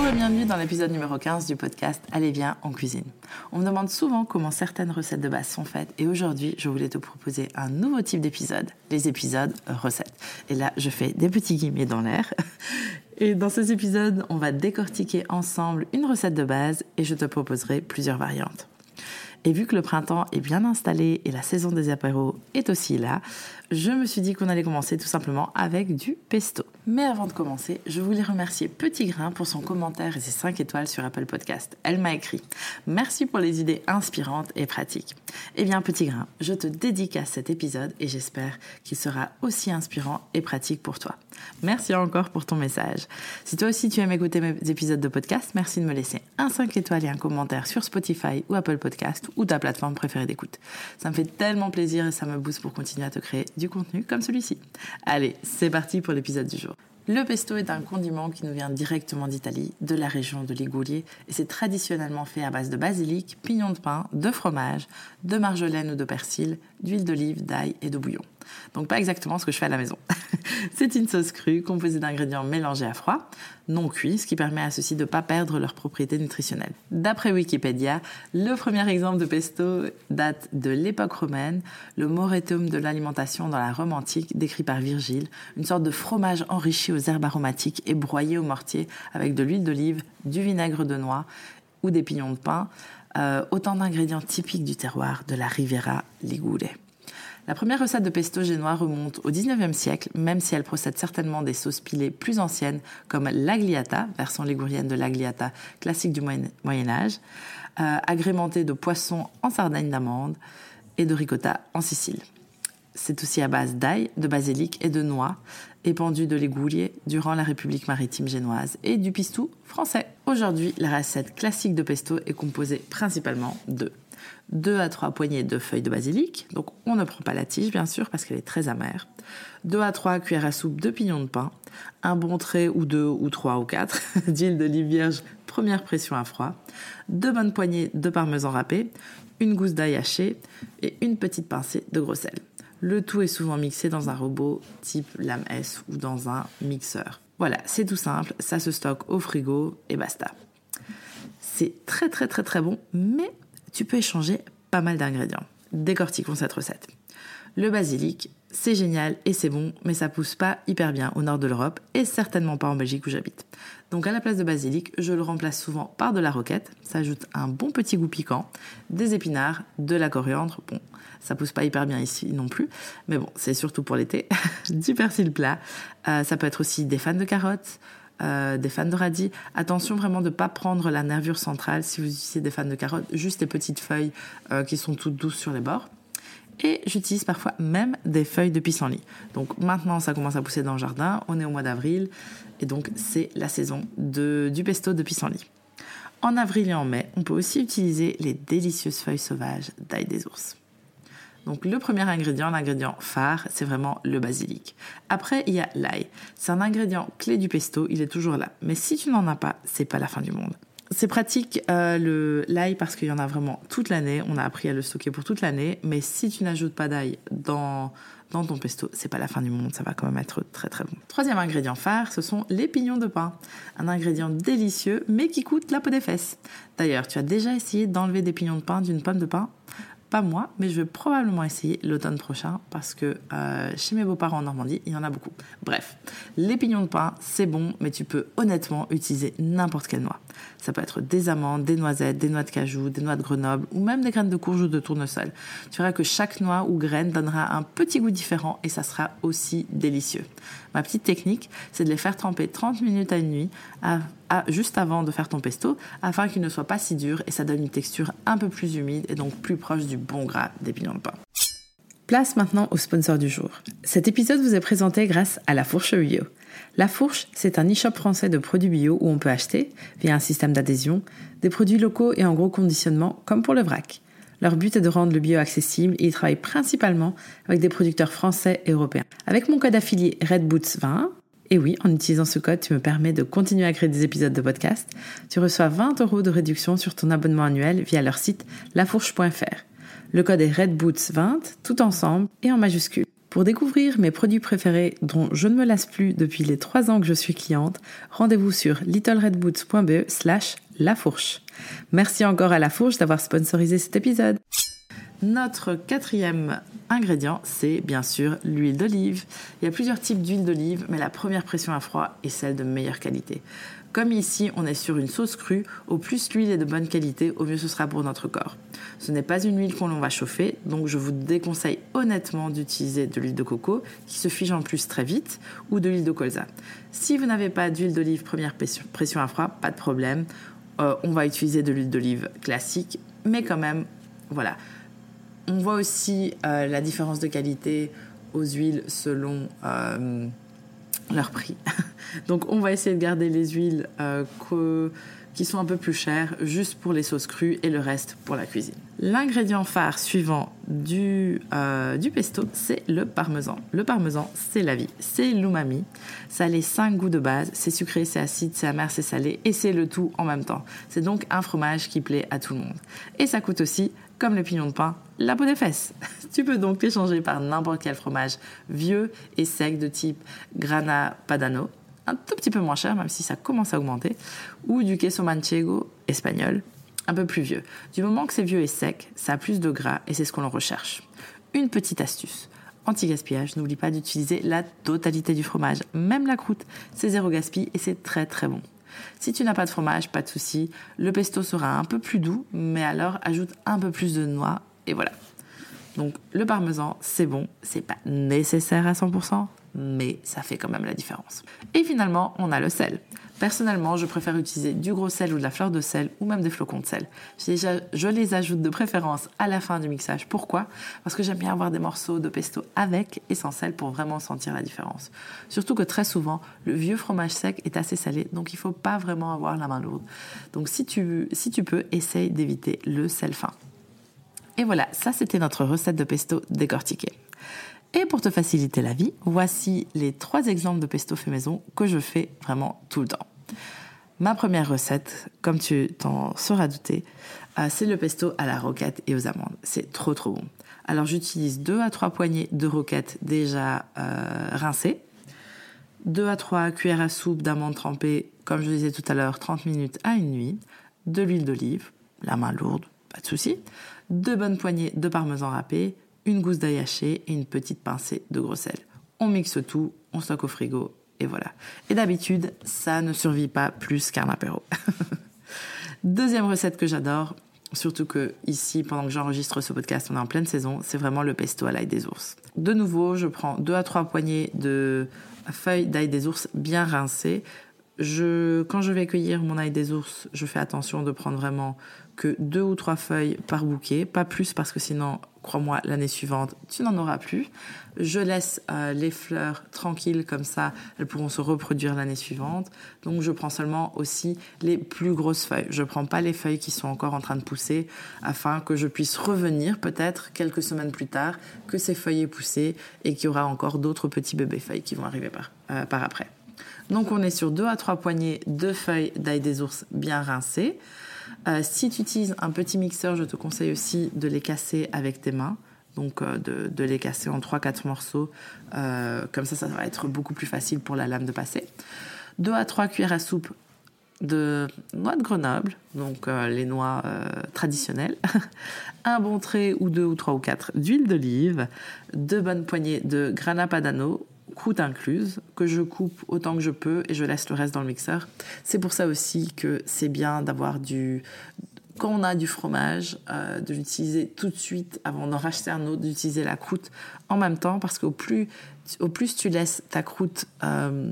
en cuisine. bienvenue dans l'épisode numéro 15 du podcast Allez bien en cuisine. On me demande souvent comment certaines recettes de base sont faites et aujourd'hui je voulais te proposer un nouveau type d'épisode, les épisodes recettes. Et là je fais des petits guillemets dans l'air. Et dans ces épisodes on va décortiquer ensemble une recette de base et je te proposerai plusieurs variantes. Et vu que le printemps est bien installé et la saison des apéros est aussi là, je me suis dit qu'on allait commencer tout simplement avec du pesto. Mais avant de commencer, je voulais remercier Petit Grain pour son commentaire et ses 5 étoiles sur Apple Podcast. Elle m'a écrit Merci pour les idées inspirantes et pratiques. Eh bien, Petit Grain, je te dédicace cet épisode et j'espère qu'il sera aussi inspirant et pratique pour toi. Merci encore pour ton message. Si toi aussi tu aimes écouter mes épisodes de podcast, merci de me laisser un 5 étoiles et un commentaire sur Spotify ou Apple Podcast ou ta plateforme préférée d'écoute. Ça me fait tellement plaisir et ça me booste pour continuer à te créer contenu comme celui-ci. Allez, c'est parti pour l'épisode du jour. Le pesto est un condiment qui nous vient directement d'Italie, de la région de Ligurie, et c'est traditionnellement fait à base de basilic, pignon de pain, de fromage, de marjolaine ou de persil, d'huile d'olive, d'ail et de bouillon. Donc pas exactement ce que je fais à la maison. c'est une sauce crue composée d'ingrédients mélangés à froid, non cuits, ce qui permet à ceux-ci de ne pas perdre leurs propriétés nutritionnelles. D'après Wikipédia, le premier exemple de pesto date de l'époque romaine, le moretum de l'alimentation dans la Rome antique décrit par Virgile, une sorte de fromage enrichi aux herbes aromatiques et broyé au mortier avec de l'huile d'olive, du vinaigre de noix ou des pignons de pain, euh, autant d'ingrédients typiques du terroir de la Riviera Ligure. La première recette de pesto génois remonte au 19e siècle, même si elle procède certainement des sauces pilées plus anciennes comme l'agliata, version ligurienne de l'agliata classique du Moyen Âge, euh, agrémentée de poissons en Sardaigne d'amande et de ricotta en Sicile. C'est aussi à base d'ail, de basilic et de noix, épandu de l'égoulier durant la République maritime génoise et du pistou français. Aujourd'hui, la recette classique de pesto est composée principalement de 2 à 3 poignées de feuilles de basilic, donc on ne prend pas la tige bien sûr parce qu'elle est très amère, 2 à 3 cuillères à soupe de pignons de pain, un bon trait ou deux ou trois ou quatre. D'huile d'olive vierge première pression à froid, deux bonnes poignées de parmesan râpé, une gousse d'ail haché et une petite pincée de gros sel. Le tout est souvent mixé dans un robot type lame S ou dans un mixeur. Voilà, c'est tout simple, ça se stocke au frigo et basta. C'est très très très très bon, mais tu peux échanger pas mal d'ingrédients. Décortiquons cette recette. Le basilic, c'est génial et c'est bon, mais ça pousse pas hyper bien au nord de l'Europe et certainement pas en Belgique où j'habite. Donc à la place de basilic, je le remplace souvent par de la roquette. Ça ajoute un bon petit goût piquant, des épinards, de la coriandre. Bon, ça pousse pas hyper bien ici non plus, mais bon, c'est surtout pour l'été. du persil plat. Euh, ça peut être aussi des fans de carottes, euh, des fans de radis. Attention vraiment de ne pas prendre la nervure centrale si vous utilisez des fans de carottes, juste des petites feuilles euh, qui sont toutes douces sur les bords. Et j'utilise parfois même des feuilles de pissenlit. Donc maintenant, ça commence à pousser dans le jardin. On est au mois d'avril. Et donc, c'est la saison de, du pesto de pissenlit. En avril et en mai, on peut aussi utiliser les délicieuses feuilles sauvages d'ail des ours. Donc le premier ingrédient, l'ingrédient phare, c'est vraiment le basilic. Après, il y a l'ail. C'est un ingrédient clé du pesto, il est toujours là. Mais si tu n'en as pas, c'est pas la fin du monde. C'est pratique euh, l'ail parce qu'il y en a vraiment toute l'année. On a appris à le stocker pour toute l'année. Mais si tu n'ajoutes pas d'ail dans dans ton pesto, c'est pas la fin du monde, ça va quand même être très très bon. Troisième ingrédient phare, ce sont les pignons de pain. Un ingrédient délicieux, mais qui coûte la peau des fesses. D'ailleurs, tu as déjà essayé d'enlever des pignons de pain d'une pomme de pain? Pas moi, mais je vais probablement essayer l'automne prochain parce que euh, chez mes beaux-parents en Normandie, il y en a beaucoup. Bref, les pignons de pain, c'est bon, mais tu peux honnêtement utiliser n'importe quelle noix. Ça peut être des amandes, des noisettes, des noix de cajou, des noix de Grenoble ou même des graines de courge ou de tournesol. Tu verras que chaque noix ou graine donnera un petit goût différent et ça sera aussi délicieux. Ma petite technique, c'est de les faire tremper 30 minutes à une nuit, juste avant de faire ton pesto, afin qu'ils ne soient pas si durs et ça donne une texture un peu plus humide et donc plus proche du bon gras pignons de pain. Place maintenant au sponsor du jour. Cet épisode vous est présenté grâce à La Fourche Bio. La Fourche, c'est un e-shop français de produits bio où on peut acheter, via un système d'adhésion, des produits locaux et en gros conditionnement, comme pour le vrac. Leur but est de rendre le bio accessible et ils travaillent principalement avec des producteurs français et européens. Avec mon code affilié RedBoots20, et oui, en utilisant ce code, tu me permets de continuer à créer des épisodes de podcast, tu reçois 20 euros de réduction sur ton abonnement annuel via leur site lafourche.fr. Le code est RedBoots20, tout ensemble et en majuscule. Pour découvrir mes produits préférés dont je ne me lasse plus depuis les trois ans que je suis cliente, rendez-vous sur littleredboots.be slash lafourche. Merci encore à La Fourche d'avoir sponsorisé cet épisode. Notre quatrième ingrédient, c'est bien sûr l'huile d'olive. Il y a plusieurs types d'huile d'olive, mais la première pression à froid est celle de meilleure qualité. Comme ici, on est sur une sauce crue, au plus l'huile est de bonne qualité, au mieux ce sera pour notre corps. Ce n'est pas une huile qu'on va chauffer, donc je vous déconseille honnêtement d'utiliser de l'huile de coco, qui se fige en plus très vite, ou de l'huile de colza. Si vous n'avez pas d'huile d'olive première pression à froid, pas de problème. Euh, on va utiliser de l'huile d'olive classique, mais quand même, voilà. On voit aussi euh, la différence de qualité aux huiles selon euh, leur prix. Donc on va essayer de garder les huiles euh, qui sont un peu plus chères, juste pour les sauces crues et le reste pour la cuisine. L'ingrédient phare suivant du, pesto, c'est le parmesan. Le parmesan, c'est la vie, c'est l'umami. Ça a les cinq goûts de base, c'est sucré, c'est acide, c'est amer, c'est salé, et c'est le tout en même temps. C'est donc un fromage qui plaît à tout le monde. Et ça coûte aussi comme le pignon de pain, la peau des fesses. tu peux donc l'échanger par n'importe quel fromage vieux et sec de type Grana Padano, un tout petit peu moins cher, même si ça commence à augmenter, ou du queso manchego espagnol, un peu plus vieux. Du moment que c'est vieux et sec, ça a plus de gras et c'est ce qu'on recherche. Une petite astuce. Anti-gaspillage, n'oublie pas d'utiliser la totalité du fromage, même la croûte. C'est zéro gaspille et c'est très très bon. Si tu n'as pas de fromage, pas de souci, le pesto sera un peu plus doux, mais alors ajoute un peu plus de noix et voilà. Donc le parmesan, c'est bon, c'est pas nécessaire à 100%, mais ça fait quand même la différence. Et finalement, on a le sel. Personnellement, je préfère utiliser du gros sel ou de la fleur de sel ou même des flocons de sel. Je les ajoute de préférence à la fin du mixage. Pourquoi? Parce que j'aime bien avoir des morceaux de pesto avec et sans sel pour vraiment sentir la différence. Surtout que très souvent, le vieux fromage sec est assez salé, donc il faut pas vraiment avoir la main lourde. Donc si tu, si tu peux, essaye d'éviter le sel fin. Et voilà, ça c'était notre recette de pesto décortiquée. Et pour te faciliter la vie, voici les trois exemples de pesto fait maison que je fais vraiment tout le temps. Ma première recette, comme tu t'en seras douté, euh, c'est le pesto à la roquette et aux amandes. C'est trop trop bon. Alors j'utilise 2 à 3 poignées de roquettes déjà euh, rincées, 2 à 3 cuillères à soupe d'amandes trempées, comme je disais tout à l'heure, 30 minutes à une nuit, de l'huile d'olive, la main lourde, pas de souci, deux bonnes poignées de parmesan râpé, une gousse d'ail haché et une petite pincée de gros sel. On mixe tout, on stocke au frigo et voilà. Et d'habitude, ça ne survit pas plus qu'un apéro. Deuxième recette que j'adore, surtout que ici, pendant que j'enregistre ce podcast, on est en pleine saison, c'est vraiment le pesto à l'ail des ours. De nouveau, je prends deux à trois poignées de feuilles d'ail des ours bien rincées. Je, quand je vais cueillir mon ail des ours, je fais attention de prendre vraiment que deux ou trois feuilles par bouquet, pas plus parce que sinon crois-moi, l'année suivante, tu n'en auras plus. Je laisse euh, les fleurs tranquilles comme ça, elles pourront se reproduire l'année suivante. Donc je prends seulement aussi les plus grosses feuilles. Je ne prends pas les feuilles qui sont encore en train de pousser afin que je puisse revenir peut-être quelques semaines plus tard que ces feuilles aient poussé et qu'il y aura encore d'autres petits bébés feuilles qui vont arriver par, euh, par après. Donc on est sur deux à trois poignées de feuilles d'ail des ours bien rincées. Euh, si tu utilises un petit mixeur, je te conseille aussi de les casser avec tes mains. Donc euh, de, les casser en 3-4 morceaux. Euh, comme ça, ça va être beaucoup plus facile pour la lame de passer. 2 à 3 cuillères à soupe de noix de Grenoble, donc les noix traditionnelles, un bon trait ou deux ou trois ou quatre d'huile d'olive, deux bonnes poignées de grana padano croûte incluse, que je coupe autant que je peux et je laisse le reste dans le mixeur. C'est pour ça aussi que c'est bien d'avoir du... Quand on a du fromage, euh, de l'utiliser tout de suite avant d'en racheter un autre, d'utiliser la croûte en même temps, parce qu'au plus, au plus tu laisses ta croûte euh,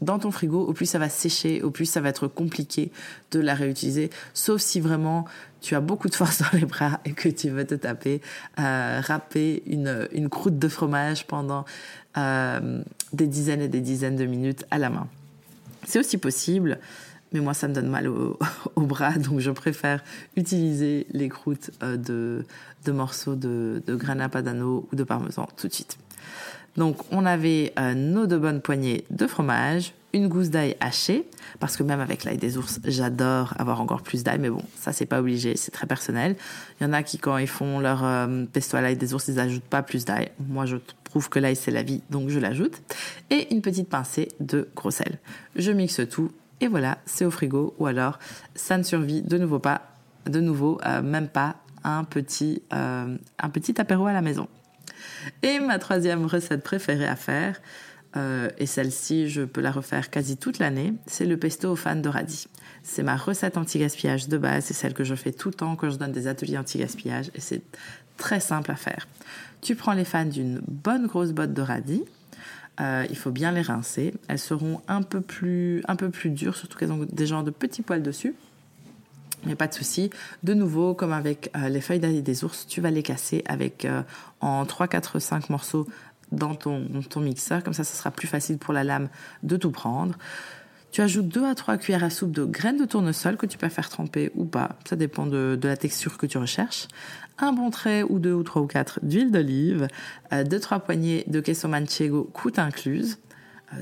dans ton frigo, au plus ça va sécher, au plus ça va être compliqué de la réutiliser, sauf si vraiment tu as beaucoup de force dans les bras et que tu veux te taper, euh, râper une, une, croûte de fromage pendant euh, des dizaines et des dizaines de minutes à la main. C'est aussi possible, mais moi ça me donne mal au, bras, donc je préfère utiliser les croûtes euh, de, de, morceaux de, de grana padano ou de parmesan tout de suite. Donc on avait nos deux bonnes poignées de fromage, une gousse d'ail hachée, parce que même avec l'ail des ours, j'adore avoir encore plus d'ail, mais bon, ça c'est pas obligé, c'est très personnel. Il y en a qui quand ils font leur euh, pesto à l'ail des ours, ils n'ajoutent pas plus d'ail. Moi je trouve que l'ail c'est la vie, donc je l'ajoute. Et une petite pincée de gros sel. Je mixe tout et voilà, c'est au frigo, ou alors ça ne survit de nouveau pas, de nouveau euh, même pas un petit, un petit apéro à la maison. Et ma troisième recette préférée à faire, euh, et celle-ci, je peux la refaire quasi toute l'année, c'est le pesto aux fans de radis. C'est ma recette anti-gaspillage de base, c'est celle que je fais tout le temps quand je donne des ateliers anti-gaspillage, et c'est très simple à faire. Tu prends les fans d'une bonne grosse botte de radis, euh, il faut bien les rincer. Elles seront un peu plus, un peu plus dures, surtout qu'elles ont des genres de petits poils dessus. Mais pas de souci. De nouveau, comme avec euh, les feuilles d'ail des ours, tu vas les casser avec en 3, 4, 5 morceaux dans ton, ton mixeur. Comme ça, ça sera plus facile pour la lame de tout prendre. Tu ajoutes 2 à 3 cuillères à soupe de graines de tournesol que tu peux faire tremper ou pas. Ça dépend de, la texture que tu recherches. Un bon trait ou deux ou trois ou quatre d'huile d'olive. 2-3 euh, poignées de queso manchego, coûte incluse.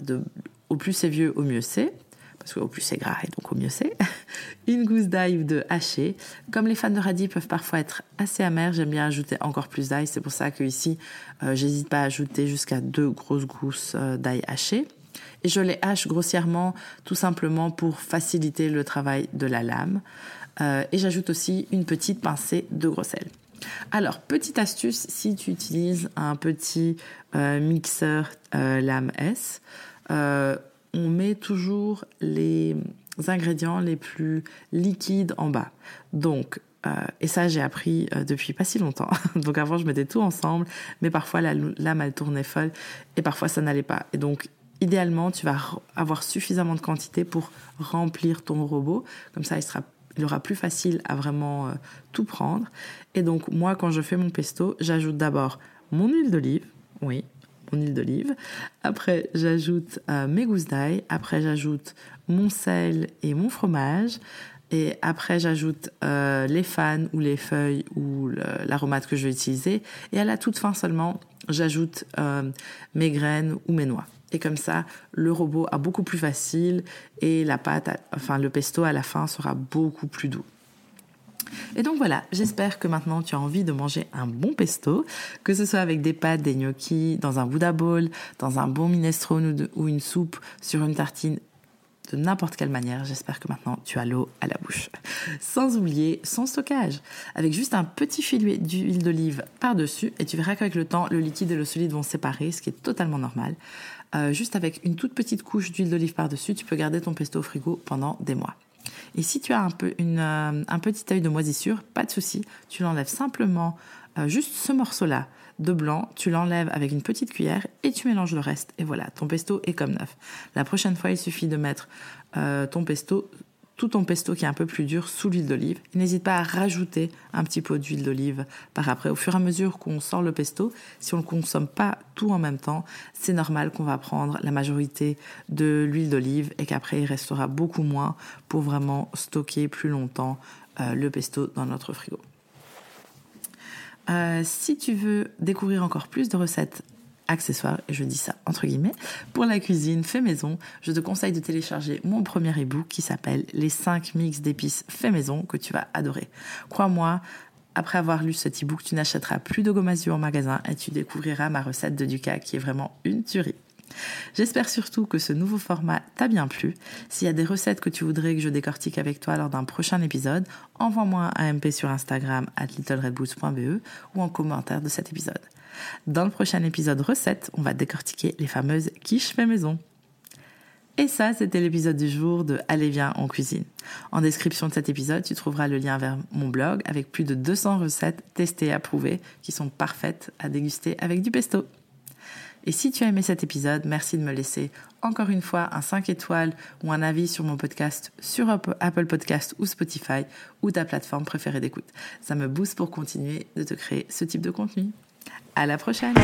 De, au plus c'est vieux, au mieux c'est parce qu'au plus c'est gras et donc au mieux c'est. une gousse d'ail de haché. Comme les fans de radis peuvent parfois être assez amers, j'aime bien ajouter encore plus d'ail. C'est pour ça que ici, euh, j'hésite pas à ajouter jusqu'à deux grosses gousses euh, d'ail haché. Et je les hache grossièrement tout simplement pour faciliter le travail de la lame. Euh, et j'ajoute aussi une petite pincée de gros sel. Alors, petite astuce, si tu utilises un petit mixeur lame S, on met toujours les ingrédients les plus liquides en bas. Donc, euh, et ça, j'ai appris euh, depuis pas si longtemps. donc avant, je mettais tout ensemble, mais parfois la lame, elle tournait folle, et parfois ça n'allait pas. Et donc, idéalement, tu vas avoir suffisamment de quantité pour remplir ton robot. Comme ça, il sera il aura plus facile à vraiment euh, tout prendre. Et donc, moi, quand je fais mon pesto, j'ajoute d'abord mon huile d'olive. Oui, mon huile d'olive. Après, j'ajoute euh, mes gousses d'ail. Après, j'ajoute mon sel et mon fromage. Et après, j'ajoute euh, les fans ou les feuilles ou l'aromate que je vais utiliser. Et à la toute fin seulement, j'ajoute euh, mes graines ou mes noix. Et comme ça, le robot a beaucoup plus facile et la pâte, enfin le pesto à la fin sera beaucoup plus doux. Et donc voilà, j'espère que maintenant tu as envie de manger un bon pesto, que ce soit avec des pâtes, des gnocchis, dans un Buddha bowl, dans un bon minestrone ou, une soupe, sur une tartine de n'importe quelle manière. J'espère que maintenant tu as l'eau à la bouche. Sans oublier son stockage, avec juste un petit filet d'huile d'olive par-dessus, et tu verras qu'avec le temps, le liquide et le solide vont séparer, ce qui est totalement normal. Euh, juste avec une toute petite couche d'huile d'olive par-dessus, tu peux garder ton pesto au frigo pendant des mois. Et si tu as un, peu euh, un petit œil de moisissure, pas de souci, tu l'enlèves simplement, euh, juste ce morceau-là de blanc, tu l'enlèves avec une petite cuillère et tu mélanges le reste. Et voilà, ton pesto est comme neuf. La prochaine fois, il suffit de mettre euh, ton pesto tout ton pesto qui est un peu plus dur sous l'huile d'olive. N'hésite pas à rajouter un petit pot d'huile d'olive par après. Au fur et à mesure qu'on sort le pesto, si on ne consomme pas tout en même temps, c'est normal qu'on va prendre la majorité de l'huile d'olive et qu'après il restera beaucoup moins pour vraiment stocker plus longtemps euh, le pesto dans notre frigo. Euh, si tu veux découvrir encore plus de recettes accessoires, et je dis ça entre guillemets, pour la cuisine fait maison, je te conseille de télécharger mon premier ebook qui s'appelle Les 5 mix d'épices fait maison que tu vas adorer. Crois-moi, après avoir lu cet ebook, tu n'achèteras plus de gomme en magasin et tu découvriras ma recette de Duca qui est vraiment une tuerie. J'espère surtout que ce nouveau format t'a bien plu. S'il y a des recettes que tu voudrais que je décortique avec toi lors d'un prochain épisode, envoie-moi un MP sur Instagram at littleredboots.be ou en commentaire de cet épisode. Dans le prochain épisode recette, on va décortiquer les fameuses quiches fait maison. Et ça, c'était l'épisode du jour de Allez viens en cuisine. En description de cet épisode, tu trouveras le lien vers mon blog avec plus de 200 recettes testées et approuvées qui sont parfaites à déguster avec du pesto. Et si tu as aimé cet épisode, merci de me laisser encore une fois un 5 étoiles ou un avis sur mon podcast sur Apple Podcast ou Spotify ou ta plateforme préférée d'écoute. Ça me booste pour continuer de te créer ce type de contenu. À la prochaine!